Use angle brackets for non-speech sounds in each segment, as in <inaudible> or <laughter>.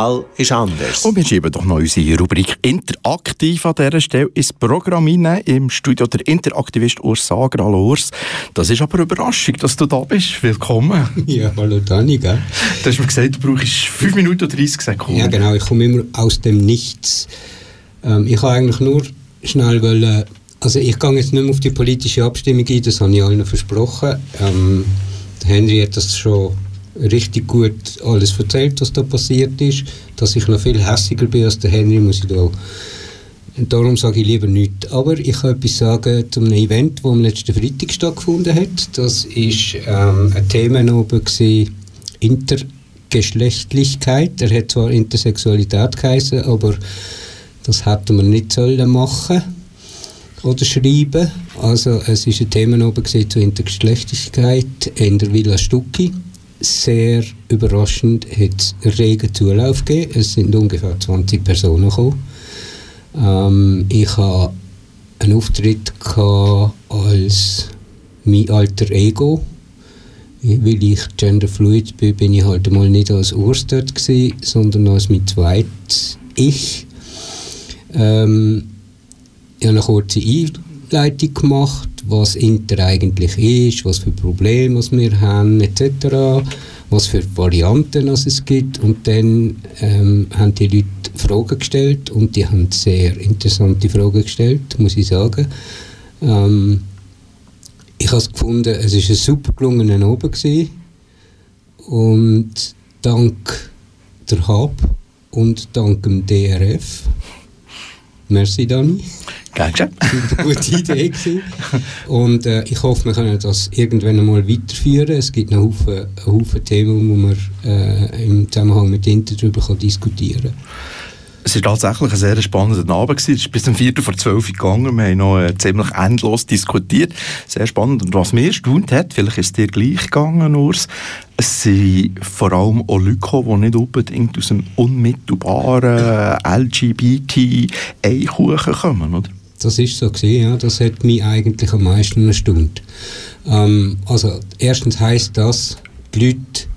Wahl ist anders. Und wir schieben doch noch unsere Rubrik Interaktiv an dieser Stelle ins Programm hinein. Im Studio der Interaktivist Urs Sager. Hallo Urs. Das ist aber eine Überraschung, dass du da bist. Willkommen. <laughs> Ja, hallo Dani, gell? Du hast mir gesagt, du brauchst 5 Minuten und 30 Sekunden. Ja, genau. Ich komme immer aus dem Nichts. Ähm, ich habe eigentlich nur schnell wollen, also ich gehe jetzt nicht mehr auf die politische Abstimmung ein, das habe ich allen versprochen. Ähm, Henry hat das schon richtig gut alles erzählt, was da passiert ist. Dass ich noch viel hässiger bin als der Henry, muss ich da. Und darum sage ich lieber nichts. Aber ich kann etwas sagen zu einem Event, das am letzten Freitag stattgefunden hat. Das war ähm, ein Thema oben Intergeschlechtlichkeit. Er hat zwar Intersexualität geheißen, aber das hätte man nicht sollen machen oder schreiben. Also es ist ein Thema oben zur Intergeschlechtlichkeit in der Villa Stucki sehr überraschend hat es regen Zulauf gegeben. Es sind ungefähr 20 Personen gekommen. Ähm, ich hatte einen Auftritt als mein alter Ego. Weil ich genderfluid bin, bin ich halt mal nicht als Urs dort gewesen, sondern als mein zweites Ich. Ähm, ich habe eine kurze Einleitung gemacht was Inter eigentlich ist, was für Probleme wir haben, etc., was für Varianten es gibt. Und dann ähm, haben die Leute Fragen gestellt und die haben sehr interessante Fragen gestellt, muss ich sagen. Ähm, ich habe gefunden, es war ein super gelungener Oben gewesen. und dank der Hub und dank dem DRF Merci, Dani. War eine gute Idee. Gewesen. Und äh, ich hoffe, wir können das irgendwann einmal weiterführen. Es gibt noch Haufen, Haufen Themen, die man äh, im Zusammenhang mit Inter darüber diskutieren kann. Es war tatsächlich ein sehr spannender Abend. Es ist bis um Viertel vor zwölf gegangen. Wir haben noch äh, ziemlich endlos diskutiert. Sehr spannend. Und was mich erstaunt hat, vielleicht ist es dir gleich gegangen, Urs, es sind vor allem auch Leute gekommen, die nicht unbedingt aus einem unmittelbaren LGBT-Eikuchen kommen, oder? Das ist so gewesen, ja. Das hat mich eigentlich am meisten erstaunt. Ähm, also, erstens heisst das, die Leute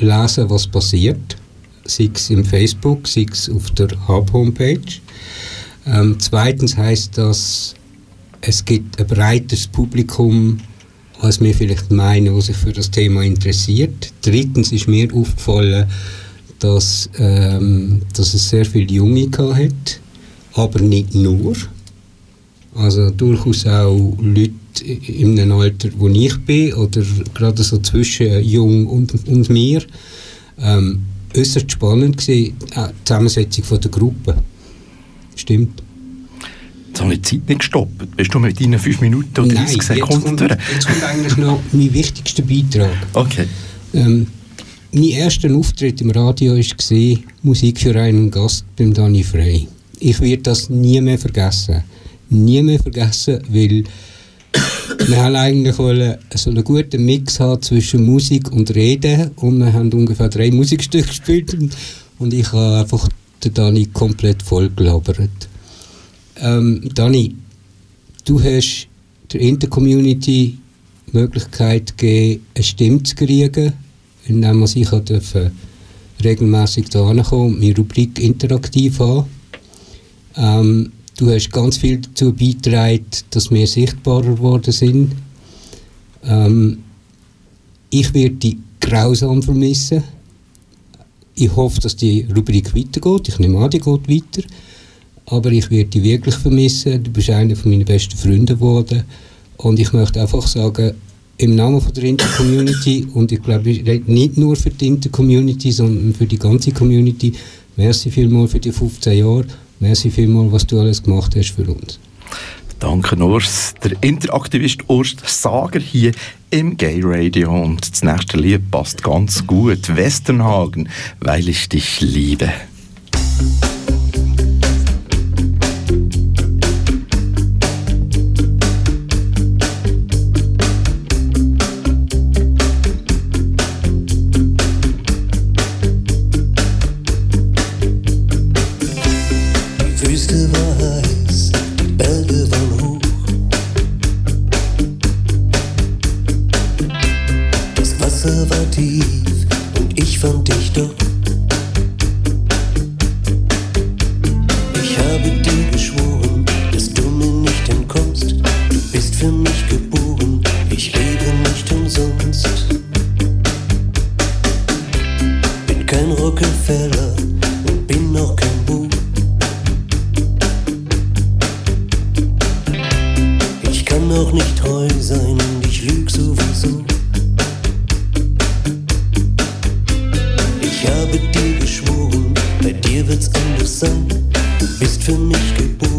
lesen, was passiert sei es im Facebook, sei es auf der Hub-Homepage. Ähm, zweitens heißt das, es gibt ein breiteres Publikum, als wir vielleicht meinen, was sich für das Thema interessiert. Drittens ist mir aufgefallen, dass, ähm, dass es sehr viele Junge hat, aber nicht nur. Also durchaus auch Leute in einem Alter, wo ich bin, oder gerade so zwischen jung und, und mir. Ähm, äußerst spannend gewesen, äh, die Zusammensetzung von der Gruppe. Stimmt. Jetzt habe ich die Zeit nicht gestoppt. Bist du mit deinen 5 Minuten oder 30 Nein, Sekunden durch? Jetzt kommt eigentlich noch mein wichtigster Beitrag. Okay. Ähm, mein erster Auftritt im Radio war Musik für einen Gast beim Dani Frey. Ich werde das nie mehr vergessen. Nie mehr vergessen, weil wir haben eigentlich wollen so einen guten Mix haben zwischen Musik und Reden und wir haben ungefähr drei Musikstücke gespielt und ich habe einfach den Dani komplett vollgelabert. Ähm, Dani, du hast der Intercommunity die Möglichkeit gegeben, eine Stimme zu kriegen, indem man sich dürfen regelmäßig da kommen und meine Rubrik interaktiv haben. Ähm, Du hast ganz viel dazu beigetragen, dass wir sichtbarer geworden sind. Ähm, ich werde dich grausam vermissen. Ich hoffe, dass die Rubrik weitergeht. Ich nehme an, die geht weiter. Aber ich werde dich wirklich vermissen. Du bist einer von meinen besten Freunden geworden. Und ich möchte einfach sagen, im Namen von der Inter-Community, und ich glaube, ich rede nicht nur für die Inter-Community, sondern für die ganze Community, merci vielmals für die 15 Jahre Merci vielmals, was du alles gemacht hast für uns. Danke, Urs. Der Interaktivist Urs Sager hier im Gay Radio. Und das nächste Lied passt ganz gut. Westernhagen, weil ich dich liebe. Rockefeller und bin noch kein Bub. Ich kann noch nicht treu sein und ich lüg sowieso. Ich habe dir geschworen, bei dir wird's anders sein. Du bist für mich geboren.